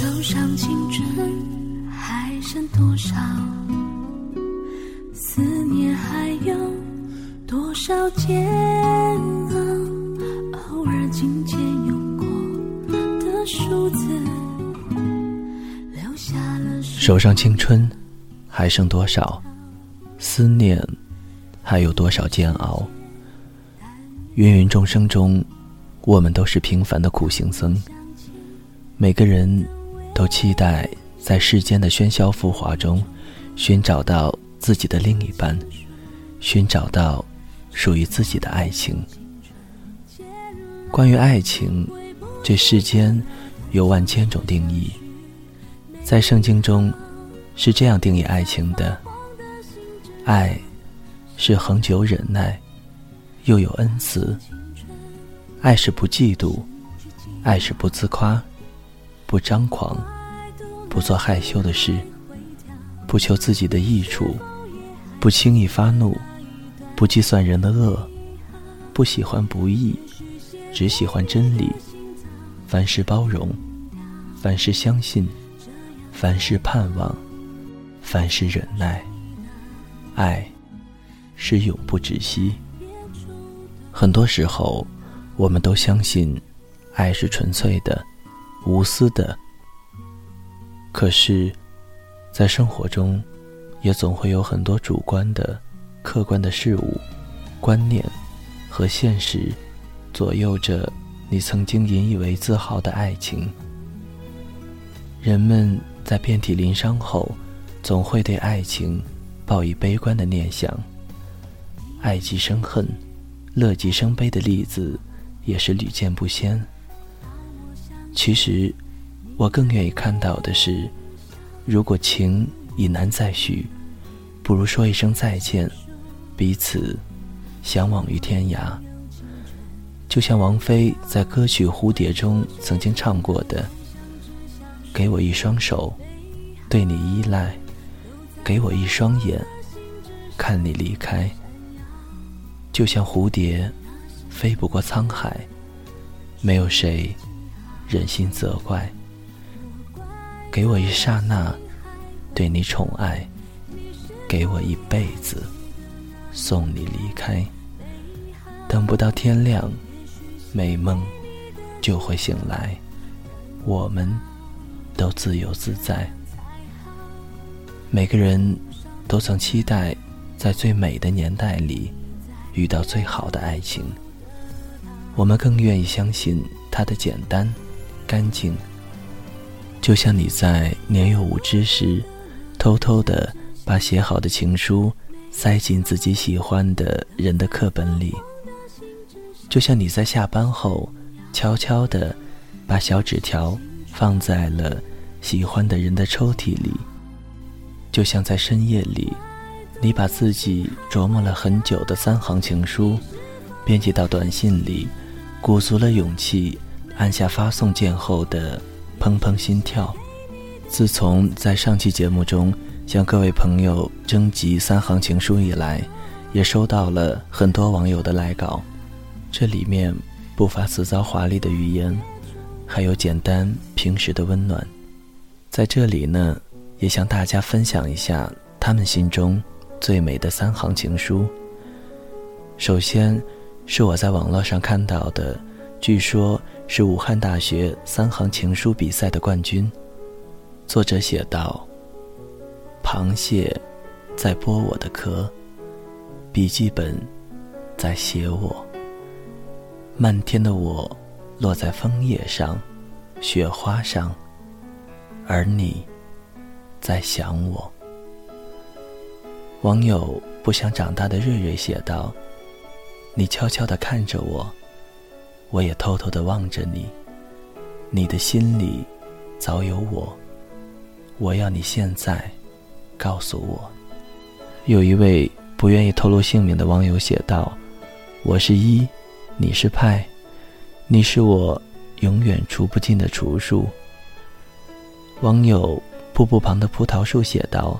手上青春还剩多少？思念还有多少煎熬？偶尔紧牵用过的数字，留下了手上青春还剩多少？思念还有多少煎熬？芸芸众生中，我们都是平凡的苦行僧。每个人都期待在世间的喧嚣浮华中，寻找到自己的另一半，寻找到属于自己的爱情。关于爱情，这世间有万千种定义。在圣经中，是这样定义爱情的：爱是恒久忍耐，又有恩慈；爱是不嫉妒，爱是不自夸。不张狂，不做害羞的事，不求自己的益处，不轻易发怒，不计算人的恶，不喜欢不义，只喜欢真理。凡事包容，凡事相信，凡事盼望，凡事忍耐。爱是永不止息。很多时候，我们都相信，爱是纯粹的。无私的，可是，在生活中，也总会有很多主观的、客观的事物、观念和现实，左右着你曾经引以为自豪的爱情。人们在遍体鳞伤后，总会对爱情抱以悲观的念想。爱极生恨，乐极生悲的例子，也是屡见不鲜。其实，我更愿意看到的是，如果情已难再续，不如说一声再见，彼此相忘于天涯。就像王菲在歌曲《蝴蝶》中曾经唱过的：“给我一双手，对你依赖；给我一双眼，看你离开。”就像蝴蝶飞不过沧海，没有谁。忍心责怪，给我一刹那对你宠爱，给我一辈子送你离开。等不到天亮，美梦就会醒来，我们都自由自在。每个人都曾期待在最美的年代里遇到最好的爱情，我们更愿意相信它的简单。干净，就像你在年幼无知时，偷偷的把写好的情书塞进自己喜欢的人的课本里；就像你在下班后，悄悄的把小纸条放在了喜欢的人的抽屉里；就像在深夜里，你把自己琢磨了很久的三行情书编辑到短信里，鼓足了勇气。按下发送键后的砰砰心跳。自从在上期节目中向各位朋友征集三行情书以来，也收到了很多网友的来稿。这里面不乏辞藻华丽的语言，还有简单平实的温暖。在这里呢，也向大家分享一下他们心中最美的三行情书。首先，是我在网络上看到的。据说，是武汉大学三行情书比赛的冠军。作者写道：“螃蟹在剥我的壳，笔记本在写我。漫天的我落在枫叶上、雪花上，而你在想我。”网友不想长大的瑞瑞写道：“你悄悄地看着我。”我也偷偷的望着你，你的心里早有我。我要你现在告诉我。有一位不愿意透露姓名的网友写道：“我是一，你是派，你是我永远除不尽的除数。”网友瀑布旁的葡萄树写道：“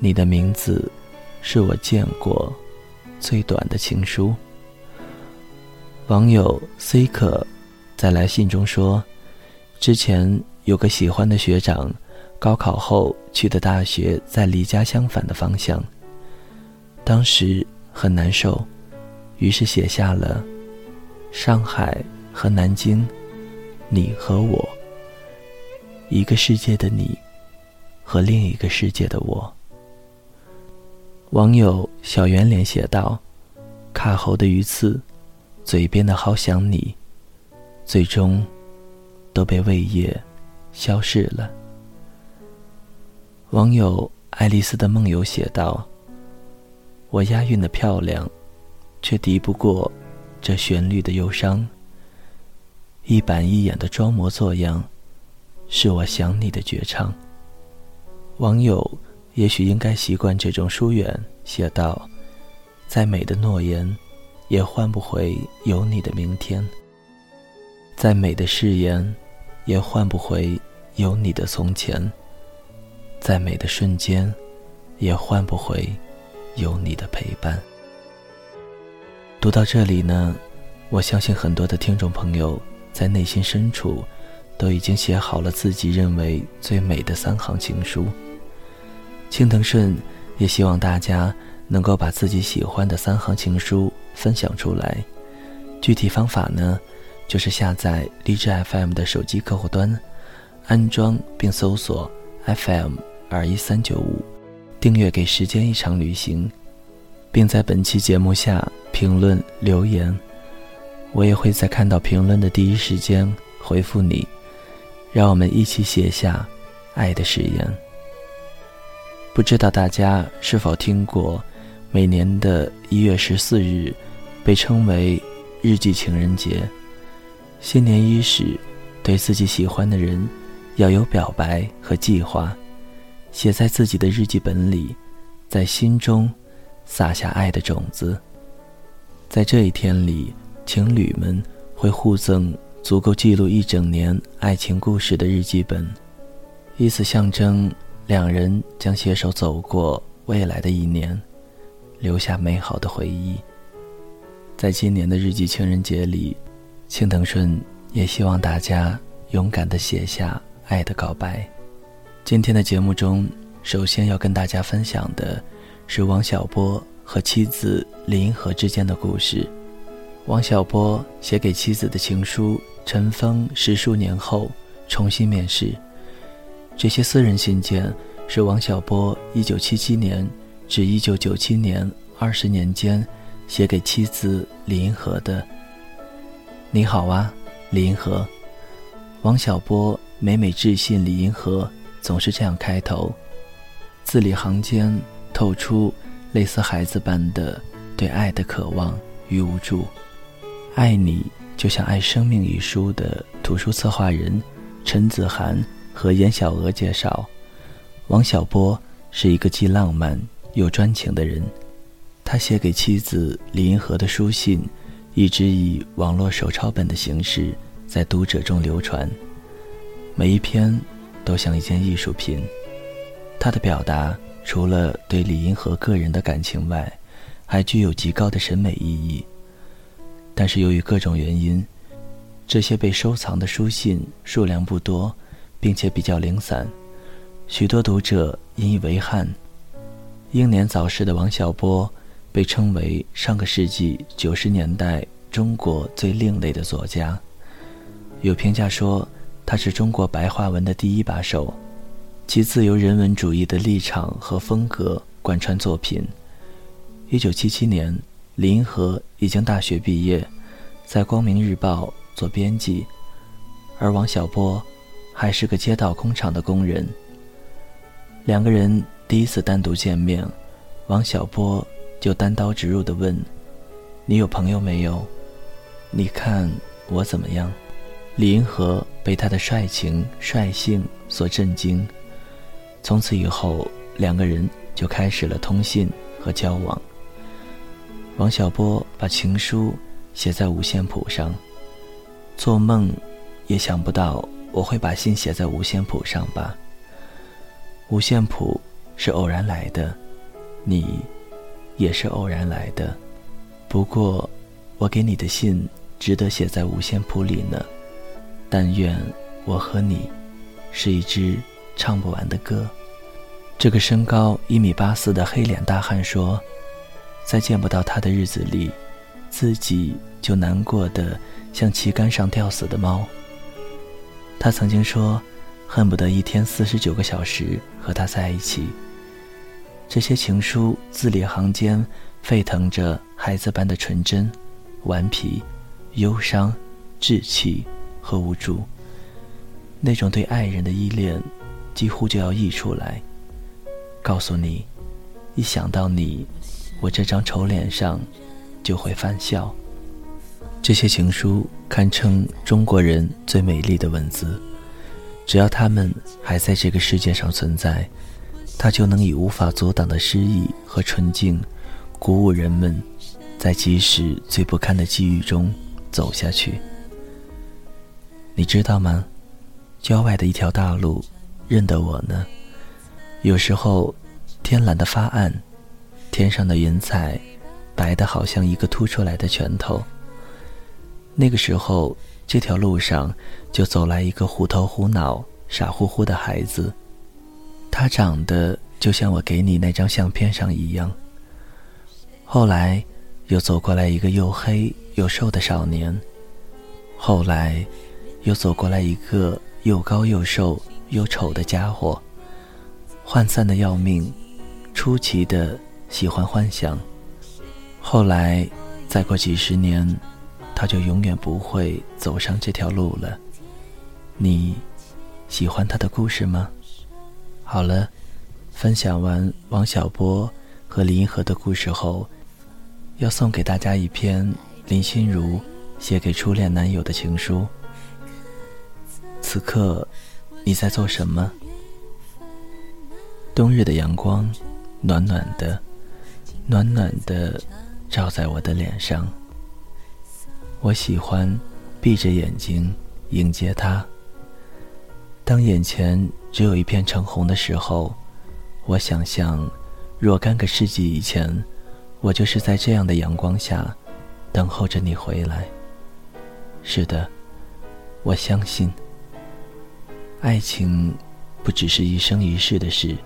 你的名字是我见过最短的情书。”网友 C 可在来信中说：“之前有个喜欢的学长，高考后去的大学在离家相反的方向。当时很难受，于是写下了上海和南京，你和我，一个世界的你，和另一个世界的我。网友小圆脸写道：“卡喉的鱼刺，嘴边的好想你，最终都被胃液消逝了。”网友爱丽丝的梦游写道。我押韵的漂亮，却敌不过这旋律的忧伤。一板一眼的装模作样，是我想你的绝唱。网友也许应该习惯这种疏远，写道：再美的诺言，也换不回有你的明天；再美的誓言，也换不回有你的从前；再美的瞬间，也换不回。有你的陪伴。读到这里呢，我相信很多的听众朋友在内心深处，都已经写好了自己认为最美的三行情书。青藤顺也希望大家能够把自己喜欢的三行情书分享出来。具体方法呢，就是下载荔枝 FM 的手机客户端，安装并搜索 FM 二一三九五。订阅给时间一场旅行，并在本期节目下评论留言，我也会在看到评论的第一时间回复你。让我们一起写下爱的誓言。不知道大家是否听过，每年的一月十四日被称为日记情人节。新年伊始，对自己喜欢的人要有表白和计划。写在自己的日记本里，在心中撒下爱的种子。在这一天里，情侣们会互赠足够记录一整年爱情故事的日记本，以此象征两人将携手走过未来的一年，留下美好的回忆。在今年的日记情人节里，青藤顺也希望大家勇敢地写下爱的告白。今天的节目中，首先要跟大家分享的是王小波和妻子李银河之间的故事。王小波写给妻子的情书尘封十数年后重新面世。这些私人信件是王小波1977年至1997年二十年间写给妻子李银河的。你好啊，李银河。王小波每每致信李银河。总是这样开头，字里行间透出类似孩子般的对爱的渴望与无助。爱你就像爱生命一书的图书策划人陈子涵和严小娥介绍，王小波是一个既浪漫又专情的人。他写给妻子李银河的书信，一直以网络手抄本的形式在读者中流传，每一篇。都像一件艺术品，他的表达除了对李银河个人的感情外，还具有极高的审美意义。但是由于各种原因，这些被收藏的书信数量不多，并且比较零散，许多读者引以为憾。英年早逝的王小波被称为上个世纪九十年代中国最另类的作家，有评价说。他是中国白话文的第一把手，其自由人文主义的立场和风格贯穿作品。一九七七年，李银河已经大学毕业，在《光明日报》做编辑，而王小波还是个街道工厂的工人。两个人第一次单独见面，王小波就单刀直入地问：“你有朋友没有？你看我怎么样？”李银河被他的帅情率性所震惊，从此以后，两个人就开始了通信和交往。王小波把情书写在五线谱上，做梦也想不到我会把信写在五线谱上吧。五线谱是偶然来的，你也是偶然来的，不过我给你的信值得写在五线谱里呢。但愿我和你是一支唱不完的歌。这个身高一米八四的黑脸大汉说，在见不到他的日子里，自己就难过的像旗杆上吊死的猫。他曾经说，恨不得一天四十九个小时和他在一起。这些情书字里行间沸腾着孩子般的纯真、顽皮、忧伤、稚气和无助。那种对爱人的依恋，几乎就要溢出来。告诉你，一想到你，我这张丑脸上就会犯笑。这些情书堪称中国人最美丽的文字，只要他们还在这个世界上存在。他就能以无法阻挡的诗意和纯净，鼓舞人们，在即使最不堪的际遇中走下去。你知道吗？郊外的一条大路，认得我呢。有时候，天蓝得发暗，天上的云彩白得好像一个凸出来的拳头。那个时候，这条路上就走来一个虎头虎脑、傻乎乎的孩子。他长得就像我给你那张相片上一样。后来，又走过来一个又黑又瘦的少年。后来，又走过来一个又高又瘦又丑的家伙，涣散的要命，出奇的喜欢幻想。后来，再过几十年，他就永远不会走上这条路了。你喜欢他的故事吗？好了，分享完王小波和李银河的故事后，要送给大家一篇林心如写给初恋男友的情书。此刻，你在做什么？冬日的阳光，暖暖的，暖暖的，照在我的脸上。我喜欢闭着眼睛迎接它。当眼前只有一片橙红的时候，我想象，若干个世纪以前，我就是在这样的阳光下，等候着你回来。是的，我相信，爱情不只是一生一世的事。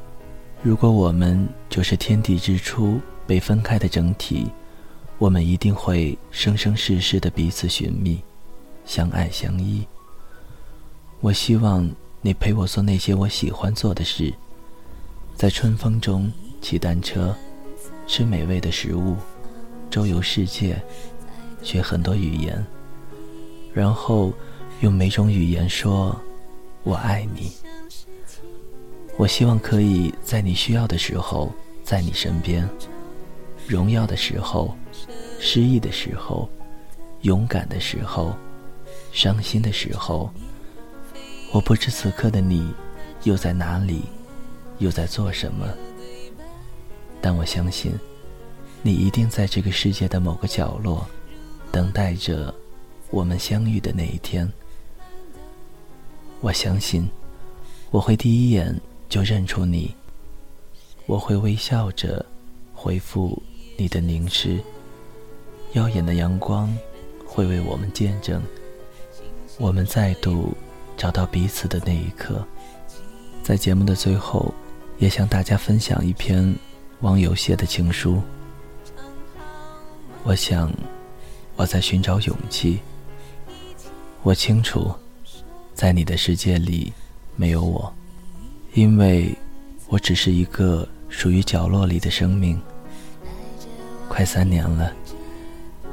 如果我们就是天地之初被分开的整体，我们一定会生生世世的彼此寻觅，相爱相依。我希望。你陪我做那些我喜欢做的事，在春风中骑单车，吃美味的食物，周游世界，学很多语言，然后用每种语言说“我爱你”。我希望可以在你需要的时候在你身边，荣耀的时候，失意的时候，勇敢的时候，伤心的时候。我不知此刻的你又在哪里，又在做什么。但我相信，你一定在这个世界的某个角落，等待着我们相遇的那一天。我相信，我会第一眼就认出你。我会微笑着回复你的凝视。耀眼的阳光会为我们见证，我们再度。找到彼此的那一刻，在节目的最后，也向大家分享一篇网友写的情书。我想，我在寻找勇气。我清楚，在你的世界里没有我，因为我只是一个属于角落里的生命。快三年了，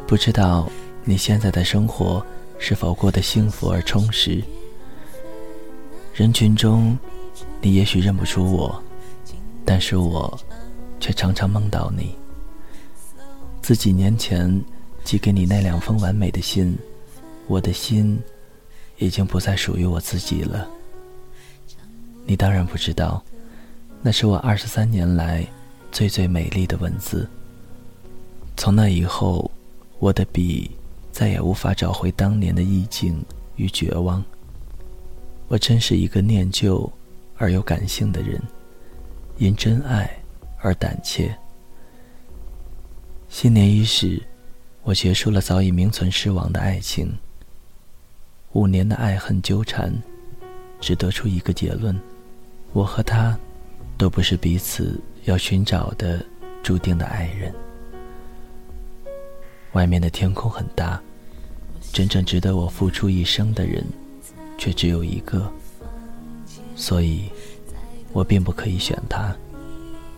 不知道你现在的生活是否过得幸福而充实。人群中，你也许认不出我，但是我却常常梦到你。自几年前寄给你那两封完美的信，我的心已经不再属于我自己了。你当然不知道，那是我二十三年来最最美丽的文字。从那以后，我的笔再也无法找回当年的意境与绝望。我真是一个念旧而又感性的人，因真爱而胆怯。新年伊始，我结束了早已名存实亡的爱情。五年的爱恨纠缠，只得出一个结论：我和他，都不是彼此要寻找的注定的爱人。外面的天空很大，真正值得我付出一生的人，却只有一个。所以，我并不可以选他。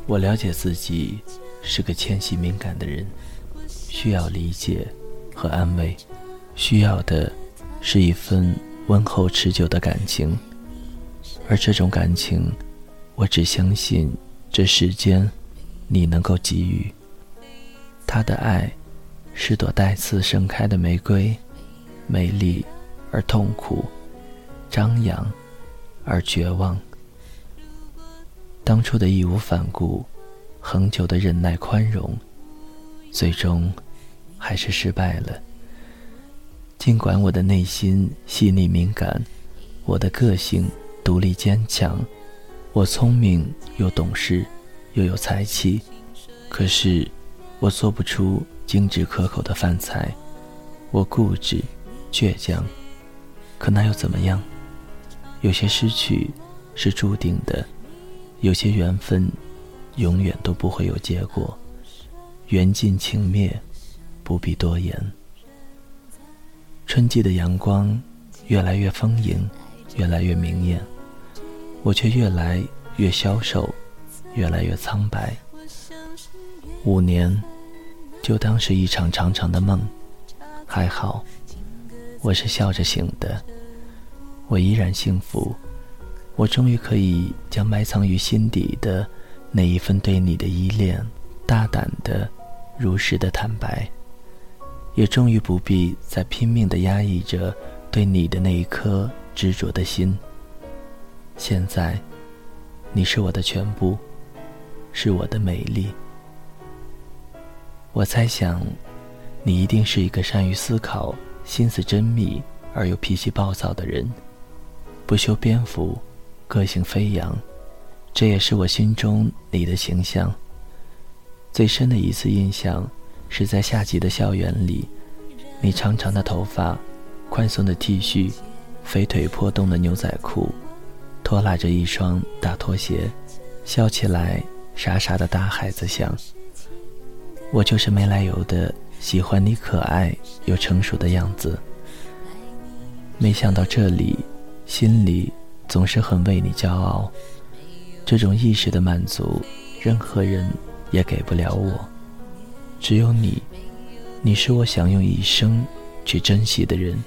我了解自己是个纤细敏感的人，需要理解和安慰，需要的是一份温厚持久的感情。而这种感情，我只相信这世间你能够给予。他的爱。是朵带刺盛开的玫瑰，美丽而痛苦，张扬而绝望。当初的义无反顾，恒久的忍耐宽容，最终还是失败了。尽管我的内心细腻敏感，我的个性独立坚强，我聪明又懂事，又有才气，可是我做不出。精致可口的饭菜，我固执、倔强，可那又怎么样？有些失去是注定的，有些缘分永远都不会有结果。缘尽情灭，不必多言。春季的阳光越来越丰盈，越来越明艳，我却越来越消瘦，越来越苍白。五年。就当是一场长长的梦，还好，我是笑着醒的。我依然幸福，我终于可以将埋藏于心底的那一份对你的依恋，大胆的、如实的坦白，也终于不必再拼命的压抑着对你的那一颗执着的心。现在，你是我的全部，是我的美丽。我猜想，你一定是一个善于思考、心思缜密而又脾气暴躁的人，不修边幅，个性飞扬，这也是我心中你的形象。最深的一次印象，是在夏季的校园里，你长长的头发，宽松的 T 恤，肥腿破洞的牛仔裤，拖拉着一双大拖鞋，笑起来傻傻的大孩子像。我就是没来由的喜欢你可爱又成熟的样子。没想到这里，心里总是很为你骄傲。这种意识的满足，任何人也给不了我。只有你，你是我想用一生去珍惜的人。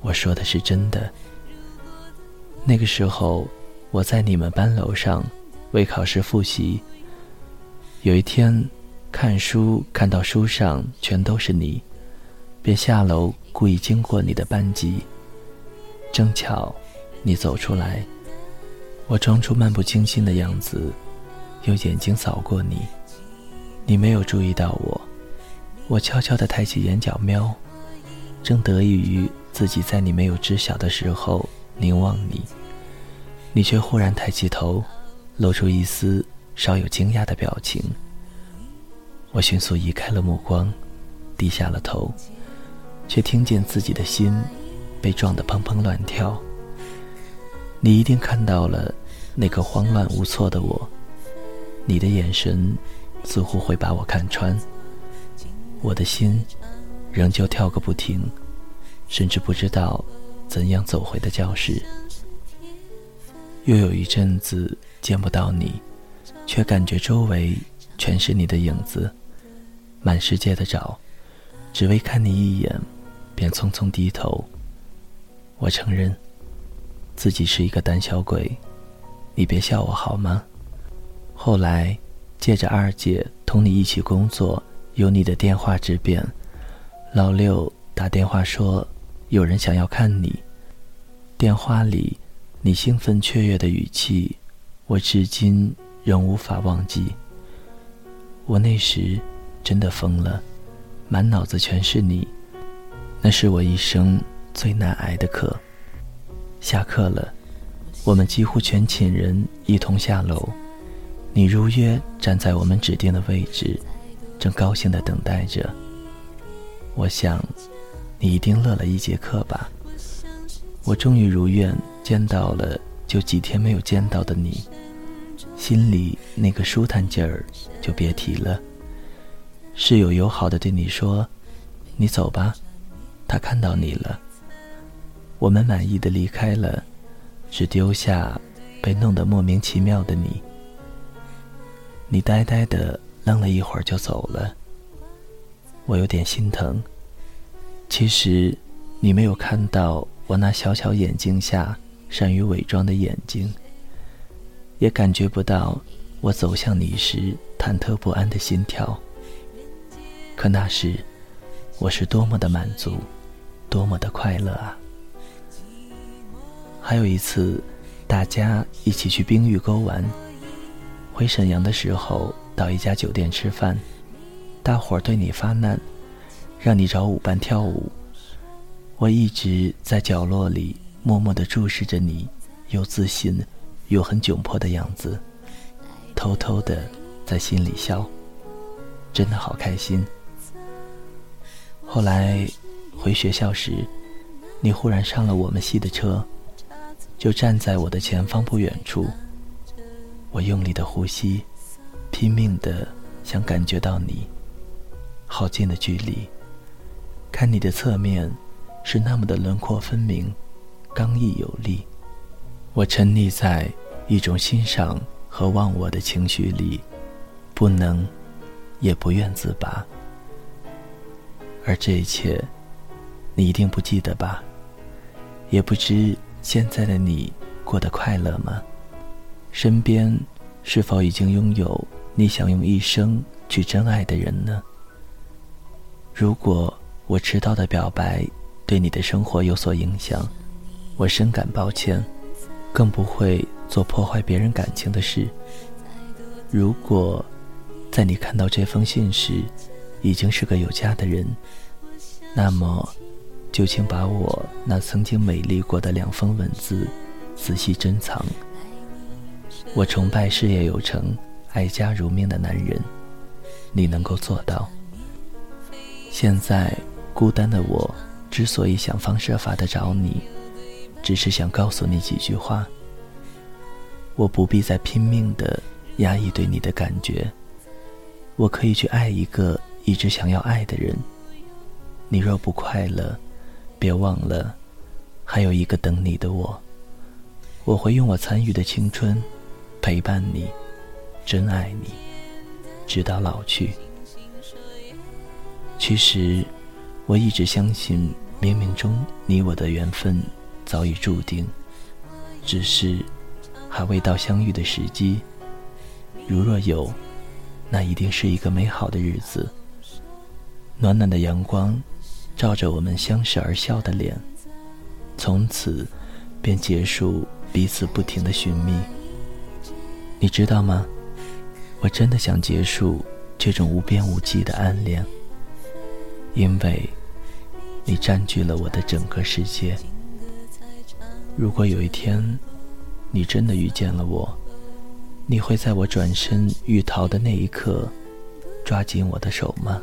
我说的是真的。那个时候，我在你们班楼上为考试复习。有一天。看书看到书上全都是你，便下楼故意经过你的班级。正巧，你走出来，我装出漫不经心的样子，用眼睛扫过你。你没有注意到我，我悄悄地抬起眼角瞄，正得意于自己在你没有知晓的时候凝望你，你却忽然抬起头，露出一丝稍有惊讶的表情。我迅速移开了目光，低下了头，却听见自己的心被撞得砰砰乱跳。你一定看到了那个慌乱无措的我，你的眼神似乎会把我看穿。我的心仍旧跳个不停，甚至不知道怎样走回的教室。又有一阵子见不到你，却感觉周围全是你的影子。满世界的找，只为看你一眼，便匆匆低头。我承认，自己是一个胆小鬼，你别笑我好吗？后来，借着二姐同你一起工作，有你的电话之便，老六打电话说有人想要看你。电话里你兴奋雀跃的语气，我至今仍无法忘记。我那时。真的疯了，满脑子全是你，那是我一生最难挨的课。下课了，我们几乎全寝人一同下楼，你如约站在我们指定的位置，正高兴地等待着。我想，你一定乐了一节课吧。我终于如愿见到了就几天没有见到的你，心里那个舒坦劲儿就别提了。室友友好的对你说：“你走吧，他看到你了。”我们满意的离开了，只丢下被弄得莫名其妙的你。你呆呆的愣了一会儿就走了，我有点心疼。其实，你没有看到我那小小眼睛下善于伪装的眼睛，也感觉不到我走向你时忐忑不安的心跳。可那时，我是多么的满足，多么的快乐啊！还有一次，大家一起去冰峪沟玩。回沈阳的时候，到一家酒店吃饭，大伙儿对你发难，让你找舞伴跳舞。我一直在角落里默默地注视着你，又自信又很窘迫的样子，偷偷的在心里笑，真的好开心。后来回学校时，你忽然上了我们系的车，就站在我的前方不远处。我用力的呼吸，拼命的想感觉到你，好近的距离。看你的侧面，是那么的轮廓分明，刚毅有力。我沉溺在一种欣赏和忘我的情绪里，不能，也不愿自拔。而这一切，你一定不记得吧？也不知现在的你过得快乐吗？身边是否已经拥有你想用一生去真爱的人呢？如果我迟到的表白对你的生活有所影响，我深感抱歉，更不会做破坏别人感情的事。如果在你看到这封信时，已经是个有家的人，那么就请把我那曾经美丽过的两封文字仔细珍藏。我崇拜事业有成、爱家如命的男人，你能够做到。现在孤单的我，之所以想方设法的找你，只是想告诉你几句话。我不必再拼命的压抑对你的感觉，我可以去爱一个一直想要爱的人。你若不快乐，别忘了，还有一个等你的我。我会用我残余的青春。陪伴你，真爱你，直到老去。其实，我一直相信冥冥中你我的缘分早已注定，只是还未到相遇的时机。如若有，那一定是一个美好的日子。暖暖的阳光照着我们相视而笑的脸，从此便结束彼此不停的寻觅。你知道吗？我真的想结束这种无边无际的暗恋，因为你占据了我的整个世界。如果有一天你真的遇见了我，你会在我转身欲逃的那一刻抓紧我的手吗？